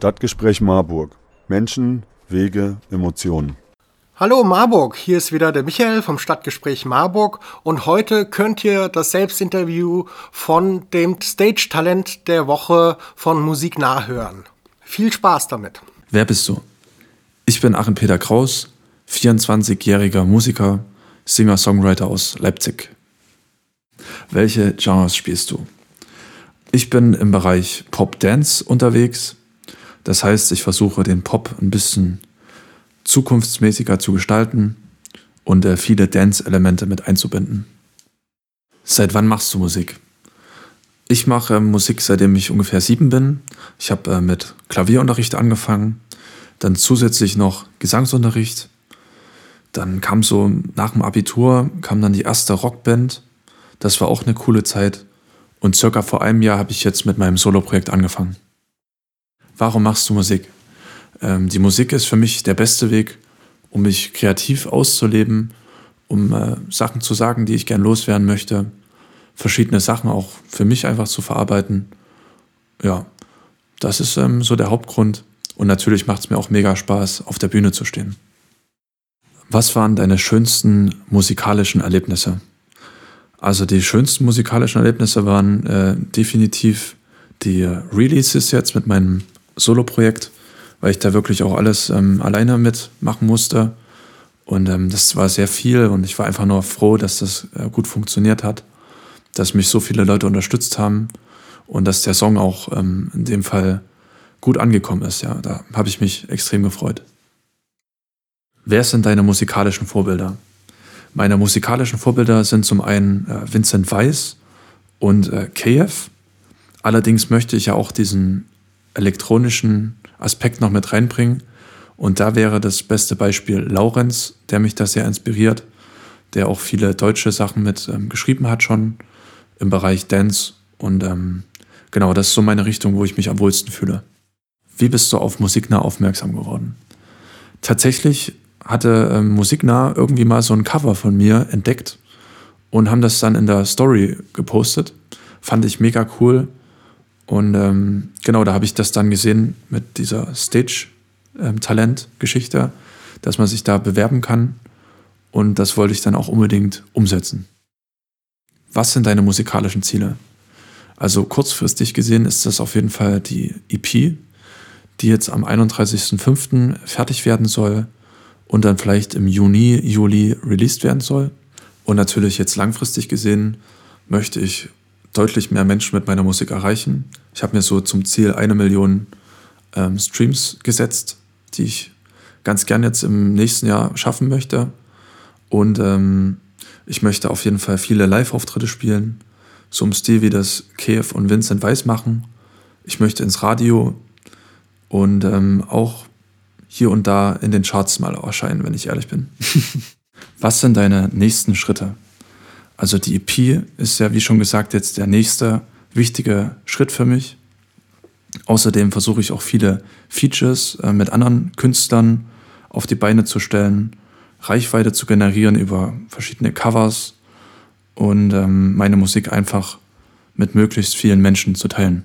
Stadtgespräch Marburg. Menschen, Wege, Emotionen. Hallo Marburg, hier ist wieder der Michael vom Stadtgespräch Marburg und heute könnt ihr das Selbstinterview von dem Stage-Talent der Woche von Musik nachhören. Viel Spaß damit. Wer bist du? Ich bin Achim Peter Kraus, 24-jähriger Musiker, Singer-Songwriter aus Leipzig. Welche Genres spielst du? Ich bin im Bereich Pop-Dance unterwegs das heißt, ich versuche den Pop ein bisschen zukunftsmäßiger zu gestalten und äh, viele Dance-Elemente mit einzubinden. Seit wann machst du Musik? Ich mache äh, Musik, seitdem ich ungefähr sieben bin. Ich habe äh, mit Klavierunterricht angefangen, dann zusätzlich noch Gesangsunterricht. Dann kam so nach dem Abitur kam dann die erste Rockband. Das war auch eine coole Zeit. Und circa vor einem Jahr habe ich jetzt mit meinem Soloprojekt angefangen warum machst du Musik? Ähm, die Musik ist für mich der beste Weg, um mich kreativ auszuleben, um äh, Sachen zu sagen, die ich gern loswerden möchte, verschiedene Sachen auch für mich einfach zu verarbeiten. Ja, das ist ähm, so der Hauptgrund. Und natürlich macht es mir auch mega Spaß, auf der Bühne zu stehen. Was waren deine schönsten musikalischen Erlebnisse? Also die schönsten musikalischen Erlebnisse waren äh, definitiv die Releases jetzt mit meinem Solo-Projekt, weil ich da wirklich auch alles ähm, alleine mitmachen musste. Und ähm, das war sehr viel und ich war einfach nur froh, dass das äh, gut funktioniert hat, dass mich so viele Leute unterstützt haben und dass der Song auch ähm, in dem Fall gut angekommen ist. Ja, da habe ich mich extrem gefreut. Wer sind deine musikalischen Vorbilder? Meine musikalischen Vorbilder sind zum einen äh, Vincent Weiss und äh, KF. Allerdings möchte ich ja auch diesen elektronischen Aspekt noch mit reinbringen. Und da wäre das beste Beispiel Laurenz, der mich da sehr inspiriert, der auch viele deutsche Sachen mit ähm, geschrieben hat schon im Bereich Dance. Und ähm, genau, das ist so meine Richtung, wo ich mich am wohlsten fühle. Wie bist du auf Musiknah aufmerksam geworden? Tatsächlich hatte ähm, Musiknah irgendwie mal so ein Cover von mir entdeckt und haben das dann in der Story gepostet. Fand ich mega cool und ähm, genau, da habe ich das dann gesehen mit dieser Stage-Talent-Geschichte, ähm, dass man sich da bewerben kann. Und das wollte ich dann auch unbedingt umsetzen. Was sind deine musikalischen Ziele? Also kurzfristig gesehen ist das auf jeden Fall die EP, die jetzt am 31.05. fertig werden soll und dann vielleicht im Juni, Juli released werden soll. Und natürlich jetzt langfristig gesehen möchte ich deutlich mehr Menschen mit meiner Musik erreichen. Ich habe mir so zum Ziel eine Million ähm, Streams gesetzt, die ich ganz gern jetzt im nächsten Jahr schaffen möchte. Und ähm, ich möchte auf jeden Fall viele Live-Auftritte spielen, so im Stil wie das KF und Vincent Weiss machen. Ich möchte ins Radio und ähm, auch hier und da in den Charts mal erscheinen, wenn ich ehrlich bin. Was sind deine nächsten Schritte? Also die EP ist ja, wie schon gesagt, jetzt der nächste wichtige Schritt für mich. Außerdem versuche ich auch viele Features äh, mit anderen Künstlern auf die Beine zu stellen, Reichweite zu generieren über verschiedene Covers und ähm, meine Musik einfach mit möglichst vielen Menschen zu teilen.